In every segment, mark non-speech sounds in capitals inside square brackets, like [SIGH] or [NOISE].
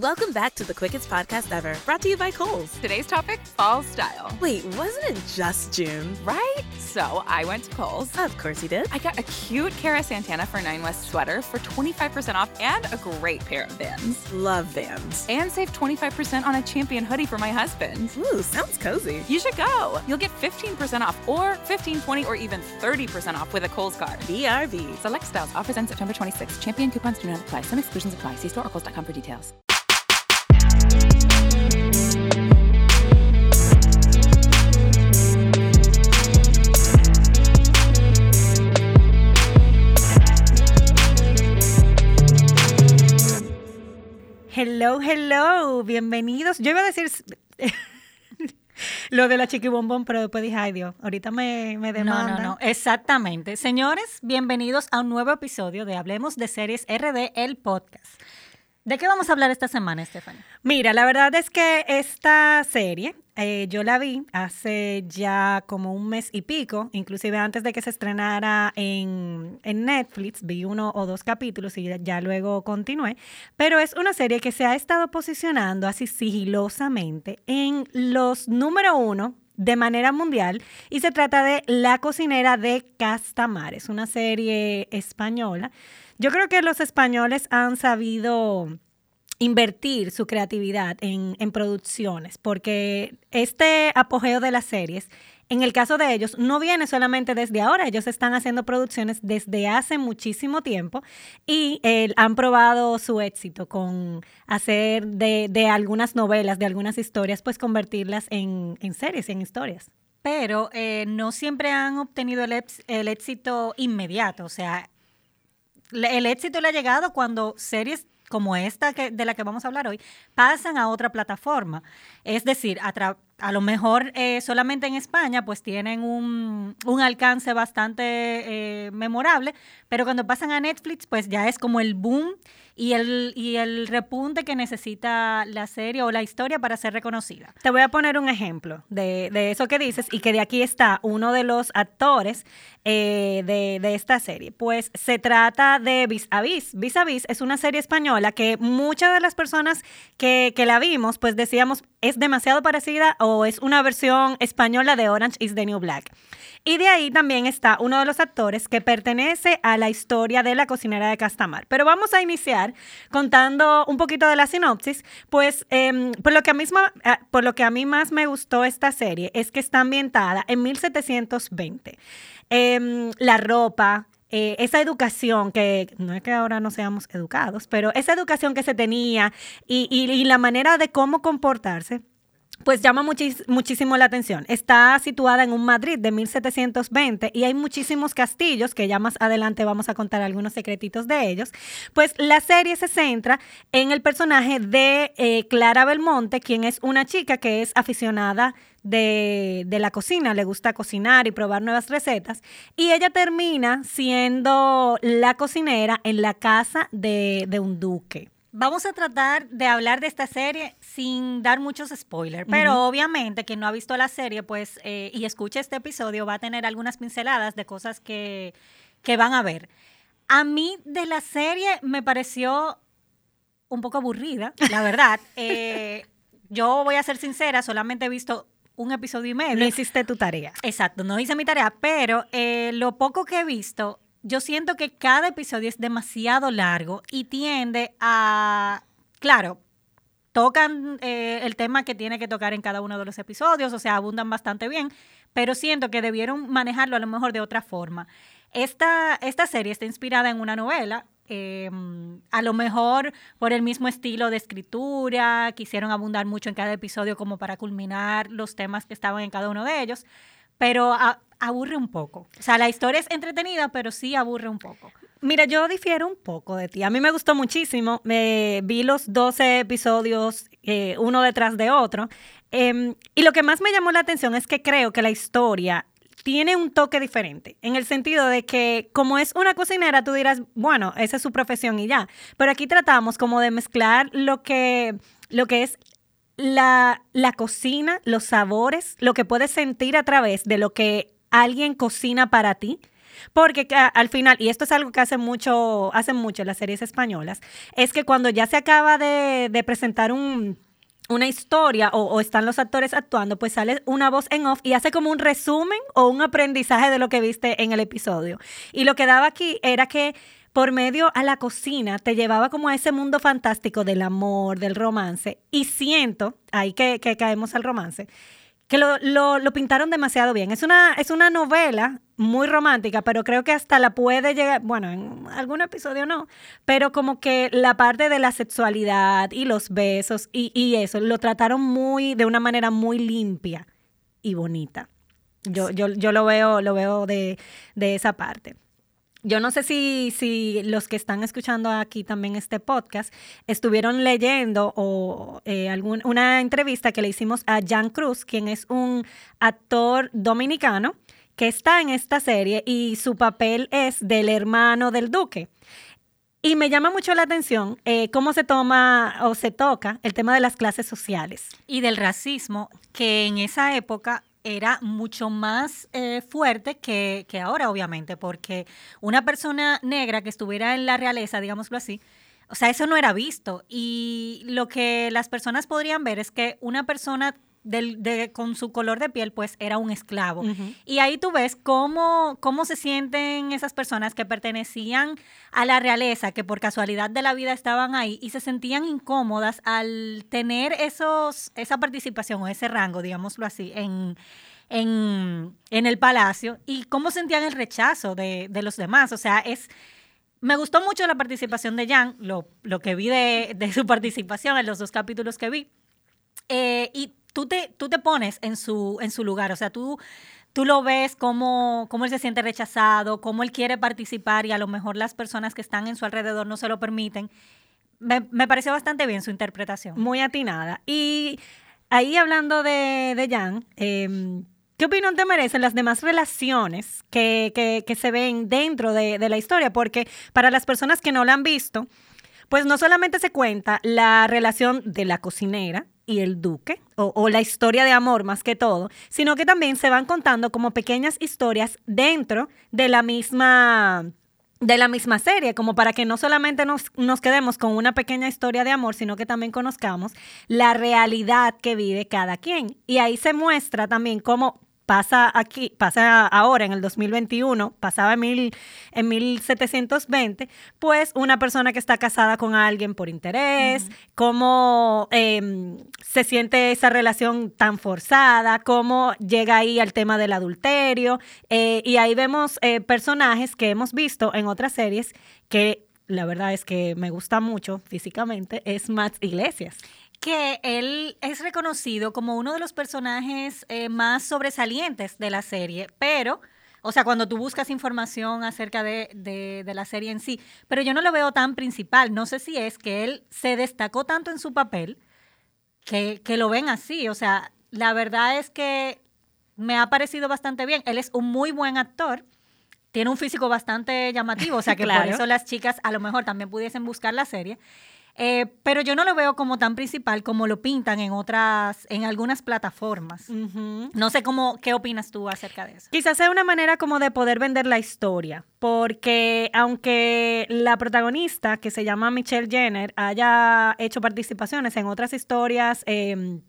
Welcome back to the quickest podcast ever, brought to you by Kohl's. Today's topic fall style. Wait, wasn't it just June? Right? So I went to Kohl's. Of course you did. I got a cute Cara Santana for 9 West sweater for 25% off and a great pair of Vans. Love Vans. And save 25% on a Champion hoodie for my husband. Ooh, sounds cozy. You should go. You'll get 15% off or 15, 20, or even 30% off with a Kohl's card. BRB. Select styles. Offers end September 26th. Champion coupons do not apply. Some exclusions apply. See store or kohls.com for details. Hello, hello, bienvenidos. Yo iba a decir [LAUGHS] lo de la chiquibombón, pero después dije, ay Dios, ahorita me, me No, demanda. no, no, exactamente. Señores, bienvenidos a un nuevo episodio de Hablemos de Series RD, el podcast. ¿De qué vamos a hablar esta semana, Stephanie? Mira, la verdad es que esta serie eh, yo la vi hace ya como un mes y pico, inclusive antes de que se estrenara en, en Netflix, vi uno o dos capítulos y ya, ya luego continué, pero es una serie que se ha estado posicionando así sigilosamente en los número uno de manera mundial y se trata de La cocinera de Castamares, una serie española. Yo creo que los españoles han sabido invertir su creatividad en, en producciones, porque este apogeo de las series, en el caso de ellos, no viene solamente desde ahora, ellos están haciendo producciones desde hace muchísimo tiempo y eh, han probado su éxito con hacer de, de algunas novelas, de algunas historias, pues convertirlas en, en series, en historias. Pero eh, no siempre han obtenido el, el éxito inmediato. O sea, el éxito le ha llegado cuando series como esta que, de la que vamos a hablar hoy pasan a otra plataforma. Es decir, a, tra- a lo mejor eh, solamente en España pues tienen un, un alcance bastante eh, memorable, pero cuando pasan a Netflix pues ya es como el boom y el, y el repunte que necesita la serie o la historia para ser reconocida. Te voy a poner un ejemplo de, de eso que dices y que de aquí está uno de los actores eh, de, de esta serie. Pues se trata de Vis a Vis. Vis a Vis es una serie española que muchas de las personas que, que la vimos, pues decíamos, es demasiado parecida o es una versión española de Orange is the New Black. Y de ahí también está uno de los actores que pertenece a la historia de la cocinera de Castamar. Pero vamos a iniciar contando un poquito de la sinopsis, pues em, por, lo que a misma, eh, por lo que a mí más me gustó esta serie es que está ambientada en 1720. Em, la ropa, eh, esa educación que, no es que ahora no seamos educados, pero esa educación que se tenía y la manera de cómo comportarse pues llama muchísimo la atención. Está situada en un Madrid de 1720 y hay muchísimos castillos, que ya más adelante vamos a contar algunos secretitos de ellos. Pues la serie se centra en el personaje de eh, Clara Belmonte, quien es una chica que es aficionada de, de la cocina, le gusta cocinar y probar nuevas recetas. Y ella termina siendo la cocinera en la casa de, de un duque. Vamos a tratar de hablar de esta serie sin dar muchos spoilers, pero obviamente quien no ha visto la serie pues eh, y escucha este episodio va a tener algunas pinceladas de cosas que, que van a ver. A mí de la serie me pareció un poco aburrida, la verdad. [LAUGHS] Eh, yo voy a ser sincera, solamente he visto un episodio y medio. No hiciste tu tarea. Exacto, no hice mi tarea, pero eh, lo poco que he visto, yo siento que cada episodio es demasiado largo y tiende a, claro, tocan eh, el tema que tiene que tocar en cada uno de los episodios, o sea, abundan bastante bien, pero siento que debieron manejarlo a lo mejor de otra forma. Esta, esta serie está inspirada en una novela. eh, a lo mejor por el mismo estilo de escritura, quisieron abundar mucho en cada episodio como para culminar los temas que estaban en cada uno de ellos, pero aburre un poco. O sea, la historia es entretenida, pero sí aburre un poco. Mira, yo difiero un poco de ti. A mí me gustó muchísimo. Me vi los 12 episodios eh, uno detrás de otro. Em, y lo que más me llamó la atención es que creo que la historia tiene un toque diferente, en el sentido de que como es una cocinera, tú dirás, bueno, esa es su profesión y ya. Pero aquí tratamos como de mezclar lo que, lo que es la, la cocina, los sabores, lo que puedes sentir a través de lo que alguien cocina para ti Porque al final, y esto es algo que hacen mucho, hacen mucho las series españolas, es que cuando ya se acaba de, presentar un, una historia o, o, están los actores actuando, pues sale una voz en off y hace como un resumen o un aprendizaje de lo que viste en el episodio. Y lo que daba aquí era que por medio a la cocina te llevaba como a ese mundo fantástico del amor, del romance. Y siento, ahí que, caemos al romance, que lo, lo, pintaron demasiado bien. Es una, es una novela muy romántica, pero creo que hasta la puede llegar, bueno, en algún episodio no, pero como que la parte de la sexualidad y los besos y, y eso, lo trataron muy, de una manera muy limpia y bonita. Yo, yo, yo lo veo, lo veo de, de esa parte. Yo no sé si, si los que están escuchando aquí también este podcast estuvieron leyendo o eh, algún, una entrevista que le hicimos a Jan Cruz, quien es un actor dominicano que está en esta serie y su papel es del hermano del duque. Y me llama mucho la atención eh, cómo se toma o se toca el tema de las clases sociales. Y del racismo, que en esa época era mucho más eh, fuerte que, que, ahora, obviamente, porque una persona negra que estuviera en la realeza, digámoslo así, o sea, eso no era visto. Y lo que las personas podrían ver es que una persona de, con su color de piel, pues era un esclavo. Y ahí tú ves cómo, cómo se sienten esas personas que pertenecían a la realeza, que por casualidad de la vida estaban ahí y se sentían incómodas al tener esos, esa participación o ese rango, digámoslo así, en, en, el palacio y cómo sentían el rechazo de, los demás. O sea, es... Me gustó mucho la participación de Jan, lo, lo que vi de, su [LAUGHS] participación en los dos capítulos que vi. Eh, y tú te, tú te pones en su, en su lugar, o sea, tú, tú lo ves cómo, cómo él se siente rechazado, cómo él quiere participar y a lo mejor las personas que están en su alrededor no se lo permiten. Me, me pareció bastante bien su interpretación. Muy atinada. Y ahí hablando de, de Jan, em, ¿Qué opinión te merecen las demás relaciones que, que, que se ven dentro de, de, la historia? Porque para las personas que no la han visto, pues no solamente se cuenta la relación de la cocinera, y el duque, o, la historia de amor más que todo, sino que también se van contando como pequeñas historias dentro de la misma de la misma serie, como para que no solamente nos, nos, quedemos con una pequeña historia de amor, sino que también conozcamos la realidad que vive cada quien. Y ahí se muestra también cómo pasa aquí, pasa ahora en el 2021, pasaba en, mil, en 1720, pues una persona que está casada con alguien por interés, cómo em, se siente esa relación tan forzada, cómo llega ahí al tema del adulterio, eh, y ahí vemos eh, personajes que hemos visto en otras series que la verdad es que me gusta mucho físicamente, es Matt Iglesias que él es reconocido como uno de los personajes eh, más sobresalientes de la serie, pero, o sea, cuando tú buscas información acerca de, de, la serie en sí, pero yo no lo veo tan principal. No sé si es que él se destacó tanto en su papel que, que lo ven así. O sea, la verdad es que me ha parecido bastante bien. Él es un muy buen actor tiene un físico bastante llamativo, o sea [LAUGHS] que por eso las chicas a lo mejor también pudiesen buscar la serie. Eh, pero yo no lo veo como tan principal como lo pintan en otras, en algunas plataformas. No sé cómo, qué opinas tú acerca de eso. Quizás sea una manera como de poder vender la historia, porque aunque la protagonista, que se llama Michelle Jenner, haya hecho participaciones en otras historias, em,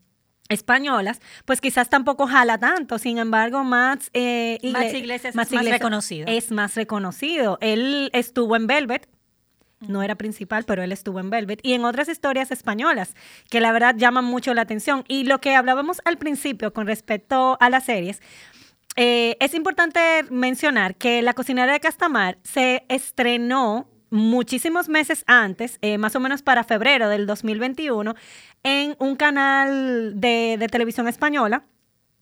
españolas, pues quizás tampoco jala tanto. Sin embargo, Max, eh, Iglesias, es más reconocido. Es más reconocido. Él estuvo en Velvet, no era principal, pero él estuvo en Velvet, y en otras historias españolas, que la verdad llaman mucho la atención. Y lo que hablábamos al principio con respecto a las series, eh, es importante mencionar que La cocinera de Castamar se estrenó muchísimos meses antes, eh, más o menos para febrero del 2021, en un canal de, de televisión española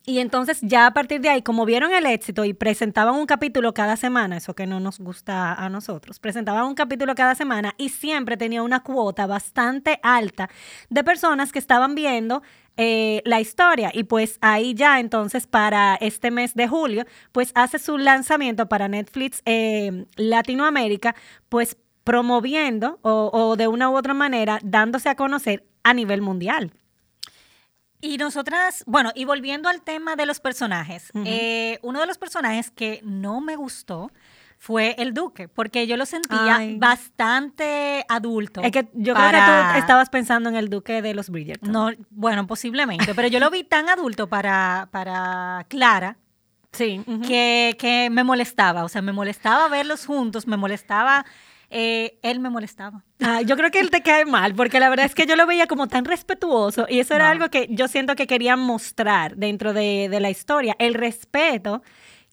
y entonces ya a partir de ahí, como vieron el éxito y presentaban un capítulo cada semana, eso que no nos gusta a nosotros, presentaban un capítulo cada semana y siempre tenía una cuota bastante alta de personas que estaban viendo eh, la historia. Y pues ahí ya entonces para este mes de julio, pues hace su lanzamiento para Netflix eh, Latinoamérica, pues promoviendo o, o de una u otra manera dándose a conocer a nivel mundial. Y nosotras, bueno, y volviendo al tema de los personajes, eh, uno de los personajes que no me gustó fue el Duque, porque yo lo sentía Ay. bastante adulto. Es que yo creo que tú estabas pensando en el duque de los Bridgerton. No, bueno, posiblemente, pero yo lo vi tan adulto para, para Clara Sí. que, que me molestaba, o sea, me molestaba verlos juntos, me molestaba, eh, él me molestaba. Ah, yo creo que él te cae mal, porque la verdad es que yo lo veía como tan respetuoso y eso era No. algo que yo siento que querían mostrar dentro de, de la historia, el respeto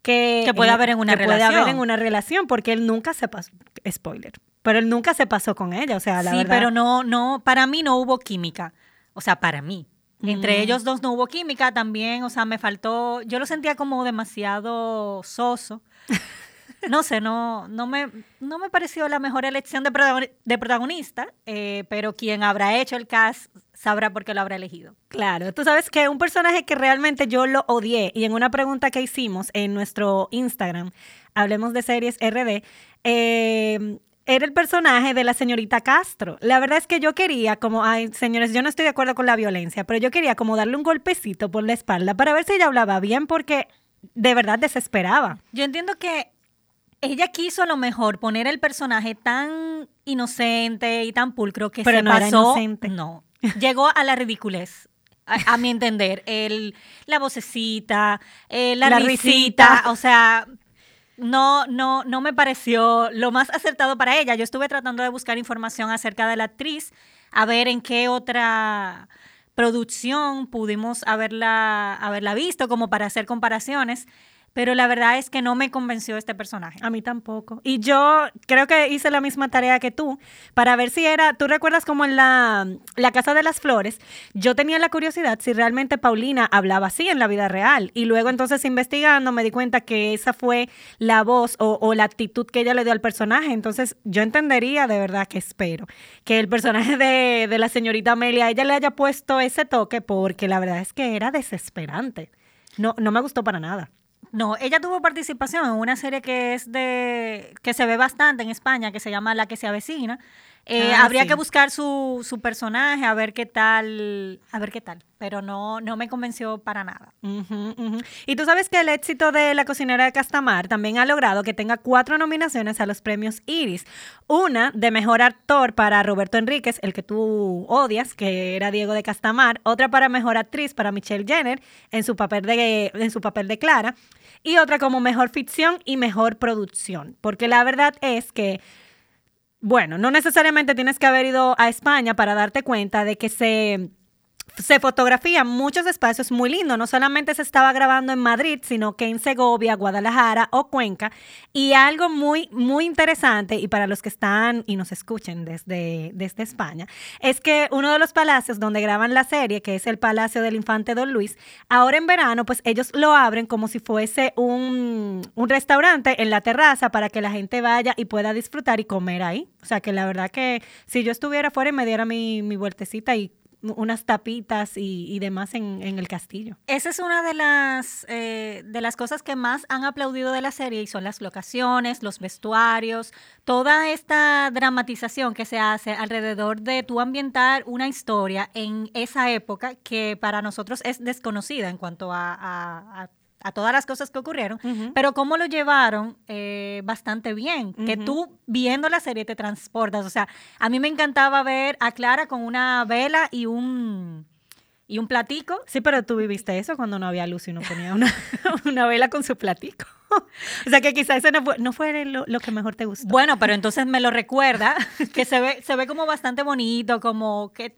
que, Que puede haber en una que puede haber relación. en una relación, porque él nunca se pasó, spoiler, pero él nunca se pasó con ella, o sea, la sí, verdad. pero no, no, para mí no hubo química, o sea, para mí. Entre Mm. ellos dos no hubo química también, o sea, me faltó, yo lo sentía como demasiado soso. [LAUGHS] No sé, no, no, me, no me pareció la mejor elección de, protagoni- de protagonista, eh, pero quien habrá hecho el cast sabrá por qué lo habrá elegido. Claro, tú sabes que un personaje que realmente yo lo odié y en una pregunta que hicimos en nuestro Instagram, hablemos de series RD, eh, era el personaje de la señorita Castro. La verdad es que yo quería como, ay, señores, yo no estoy de acuerdo con la violencia, pero yo quería como darle un golpecito por la espalda para ver si ella hablaba bien porque de verdad desesperaba. Yo entiendo que ella quiso a lo mejor poner el personaje tan inocente y tan pulcro que Pero se no era pasó. inocente. No, llegó a la ridiculez. A, a mi entender, el, la vocecita, eh, la, La risita, risita. o sea, no, no, no me pareció lo más acertado para ella. Yo estuve tratando de buscar información acerca de la actriz, a ver en qué otra producción pudimos haberla, haberla visto, como para hacer comparaciones. Pero la verdad es que no me convenció este personaje. A mí tampoco. Y yo creo que hice la misma tarea que tú para ver si era, tú recuerdas como en la, la Casa de las Flores, yo tenía la curiosidad si realmente Paulina hablaba así en la vida real. Y luego entonces investigando me di cuenta que esa fue la voz o, o la actitud que ella le dio al personaje. Entonces yo entendería de verdad que espero que el personaje de, de la señorita Amelia, ella le haya puesto ese toque porque la verdad es que era desesperante. No, no me gustó para nada. No, ella tuvo participación en una serie que es de que se ve bastante en España, que se llama La que se avecina. Eh, Ah, habría sí. que buscar su, su personaje, a ver qué tal, a ver qué tal. Pero no, no me convenció para nada. Y tú sabes que el éxito de La cocinera de Castamar también ha logrado que tenga cuatro nominaciones a los premios Iris. Una de mejor actor para Roberto Enríquez, el que tú odias, que era Diego de Castamar. Otra para mejor actriz para Michelle Jenner en su papel de, en su papel de Clara. Y otra como mejor ficción y mejor producción. Porque la verdad es que bueno, no necesariamente tienes que haber ido a España para darte cuenta de que se, se fotografían muchos espacios muy lindos. No solamente se estaba grabando en Madrid, sino que en Segovia, Guadalajara o Cuenca. Y algo muy, muy interesante, y para los que están y nos escuchen desde, desde España, es que uno de los palacios donde graban la serie, que es el Palacio del Infante Don Luis, ahora en verano, pues ellos lo abren como si fuese un, un restaurante en la terraza para que la gente vaya y pueda disfrutar y comer ahí. O sea que la verdad que si yo estuviera afuera y me diera mi, mi vueltecita y unas tapitas y, y demás en, en el castillo. Esa es una de las, eh, de las cosas que más han aplaudido de la serie y son las locaciones, los vestuarios, toda esta dramatización que se hace alrededor de tú ambientar una historia en esa época que para nosotros es desconocida en cuanto a, a todas las cosas que ocurrieron, pero cómo lo llevaron eh, bastante bien, que tú viendo la serie te transportas, o sea, a mí me encantaba ver a Clara con una vela y un... Y un platico Sí, pero tú viviste eso cuando no había luz y uno ponía una, [LAUGHS] una vela con su platico. [LAUGHS] o sea que quizás ese no fue, no fue lo, lo que mejor te gustó. Bueno, pero entonces me lo recuerda, [LAUGHS] que se ve, se ve como bastante bonito, como que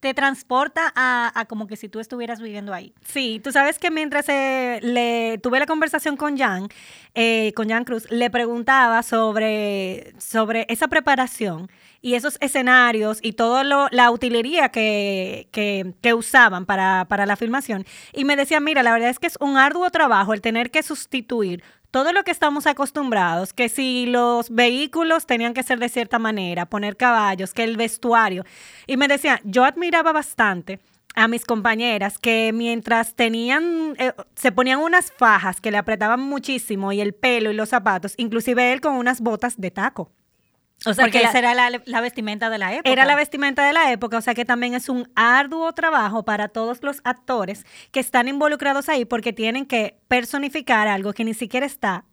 te transporta a, como que si tú estuvieras viviendo ahí. Sí, tú sabes que mientras eh, le tuve la conversación con Jan, eh, con Jan Cruz, le preguntaba sobre, sobre esa preparación y esos escenarios y toda la utilería que, que, que usaban para, para la filmación. Y me decía, mira, la verdad es que es un arduo trabajo el tener que sustituir todo lo que estamos acostumbrados, que si los vehículos tenían que ser de cierta manera, poner caballos, que el vestuario. Y me decía, yo admiraba bastante a mis compañeras que mientras tenían, eh, se ponían unas fajas que le apretaban muchísimo y el pelo y los zapatos, inclusive él con unas botas de taco. O sea, Porque que esa era la, la vestimenta de la época. Era la vestimenta de la época, o sea que también es un arduo trabajo para todos los actores que están involucrados ahí porque tienen que personificar algo que ni siquiera está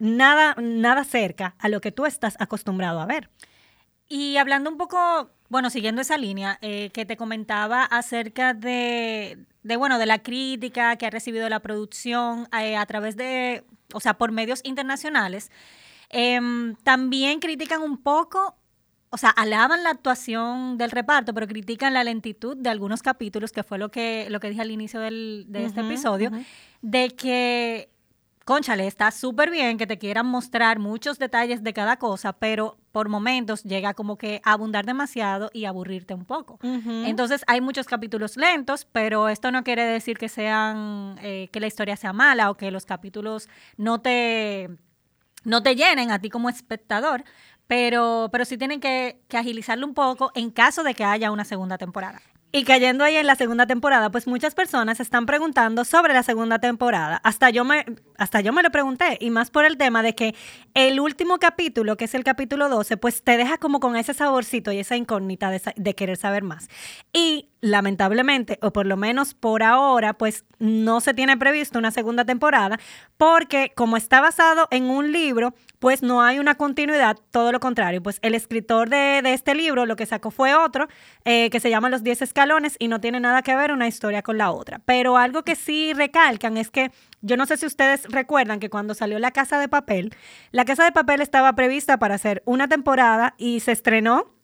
nada, nada cerca a lo que tú estás acostumbrado a ver. Y hablando un poco, bueno, siguiendo esa línea eh, que te comentaba acerca de, de, bueno, de la crítica que ha recibido la producción eh, a través de, o sea, por medios internacionales, em, también critican un poco o sea, alaban la actuación del reparto, pero critican la lentitud de algunos capítulos, que fue lo que, lo que dije al inicio del, de este episodio, de que, conchale, está súper bien que te quieran mostrar muchos detalles de cada cosa, pero por momentos llega como que a abundar demasiado y aburrirte un poco. Entonces hay muchos capítulos lentos, pero esto no quiere decir que sean, eh, que la historia sea mala o que los capítulos no te no te llenen a ti como espectador, pero, pero sí tienen que, agilizarlo un poco en caso de que haya una segunda temporada. Y cayendo ahí en la segunda temporada, pues muchas personas están preguntando sobre la segunda temporada. Hasta yo me, hasta yo me lo pregunté, y más por el tema de que el último capítulo, que es el capítulo 12, pues te deja como con ese saborcito y esa incógnita de, de querer saber más. Y lamentablemente, o por lo menos por ahora, pues no se tiene previsto una segunda temporada, porque como está basado en un libro, pues no hay una continuidad, todo lo contrario. Pues el escritor de, este libro lo que sacó fue otro, eh, que se llama Los 10 escalones y no tiene nada que ver una historia con la otra. Pero algo que sí recalcan es que yo no sé si ustedes recuerdan que cuando salió La Casa de Papel, La Casa de Papel estaba prevista para hacer una temporada y se estrenó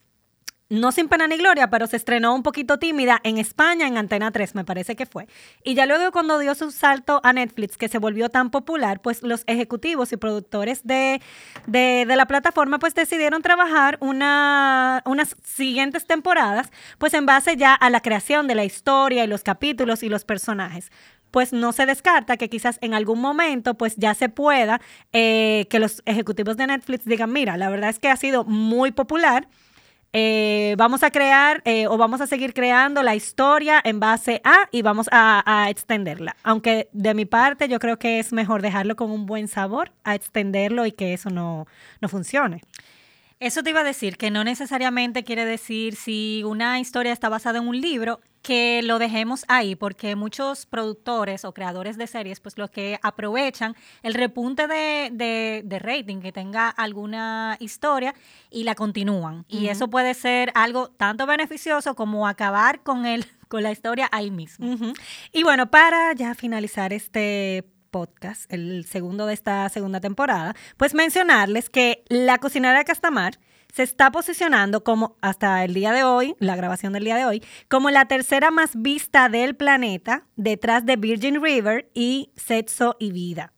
no sin pena ni gloria, pero se estrenó un poquito tímida en España, en Antena 3, me parece que fue. Y ya luego cuando dio su salto a Netflix, que se volvió tan popular, pues los ejecutivos y productores de, de, la plataforma pues decidieron trabajar una, unas siguientes temporadas, pues en base ya a la creación de la historia y los capítulos y los personajes pues no se descarta que quizás en algún momento pues ya se pueda eh, que los ejecutivos de Netflix digan, mira, la verdad es que ha sido muy popular, eh, vamos a crear eh, o vamos a seguir creando la historia en base a y vamos a, extenderla. Aunque de mi parte yo creo que es mejor dejarlo con un buen sabor a extenderlo y que eso no, no funcione. Eso te iba a decir, que no necesariamente quiere decir si una historia está basada en un libro, que lo dejemos ahí, porque muchos productores o creadores de series, pues lo que aprovechan el repunte de, de, rating que tenga alguna historia y la continúan. Y eso puede ser algo tanto beneficioso como acabar con, el, [LAUGHS] con la historia ahí mismo. Y bueno, para ya finalizar este podcast, el segundo de esta segunda temporada, pues mencionarles que La Cocinera de Castamar se está posicionando como, hasta el día de hoy, la grabación del día de hoy, como la tercera más vista del planeta, detrás de Virgin River y Sexo y Vida.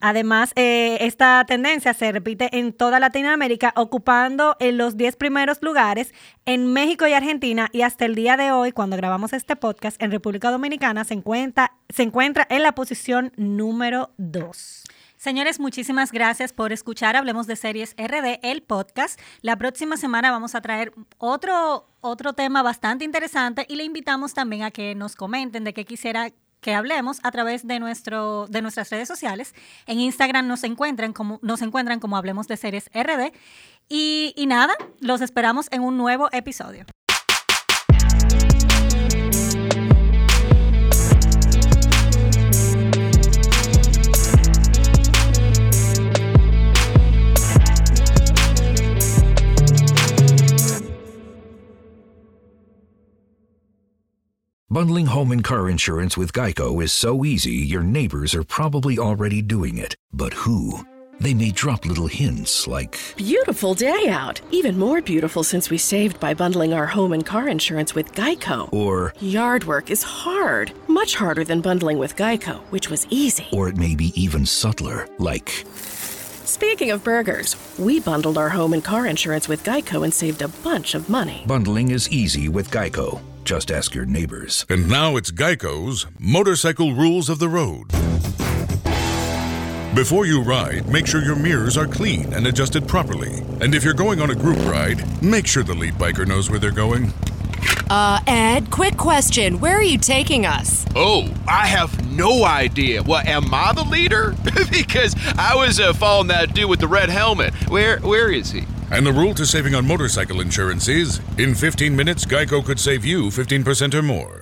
Además, eh, esta tendencia se repite en toda Latinoamérica, ocupando en los 10 primeros lugares en México y Argentina y hasta el día de hoy, cuando grabamos este podcast, en República Dominicana se encuentra, se encuentra en la posición número 2. Señores, muchísimas gracias por escuchar Hablemos de Series RD, el podcast. La próxima semana vamos a traer otro, otro tema bastante interesante y le invitamos también a que nos comenten de qué quisiera que hablemos a través de, nuestro, de nuestras redes sociales. En Instagram nos encuentran como, nos encuentran como Hablemos de Series RD. Y, y nada, los esperamos en un nuevo episodio. Bundling home and car insurance with Geico is so easy, your neighbors are probably already doing it. But who? They may drop little hints like Beautiful day out. Even more beautiful since we saved by bundling our home and car insurance with Geico. Or Yard work is hard. Much harder than bundling with Geico, which was easy. Or it may be even subtler, like Speaking of burgers, we bundled our home and car insurance with Geico and saved a bunch of money. Bundling is easy with Geico. Just ask your neighbors. And now it's Geico's Motorcycle Rules of the Road. Before you ride, make sure your mirrors are clean and adjusted properly. And if you're going on a group ride, make sure the lead biker knows where they're going. Uh, Ed, quick question. Where are you taking us? Oh, I have no idea. What, am I the leader? [LAUGHS] because I was uh, following that dude with the red helmet. Where, where is he? And the rule to saving on motorcycle insurance is in 15 minutes, Geico could save you 15% or more.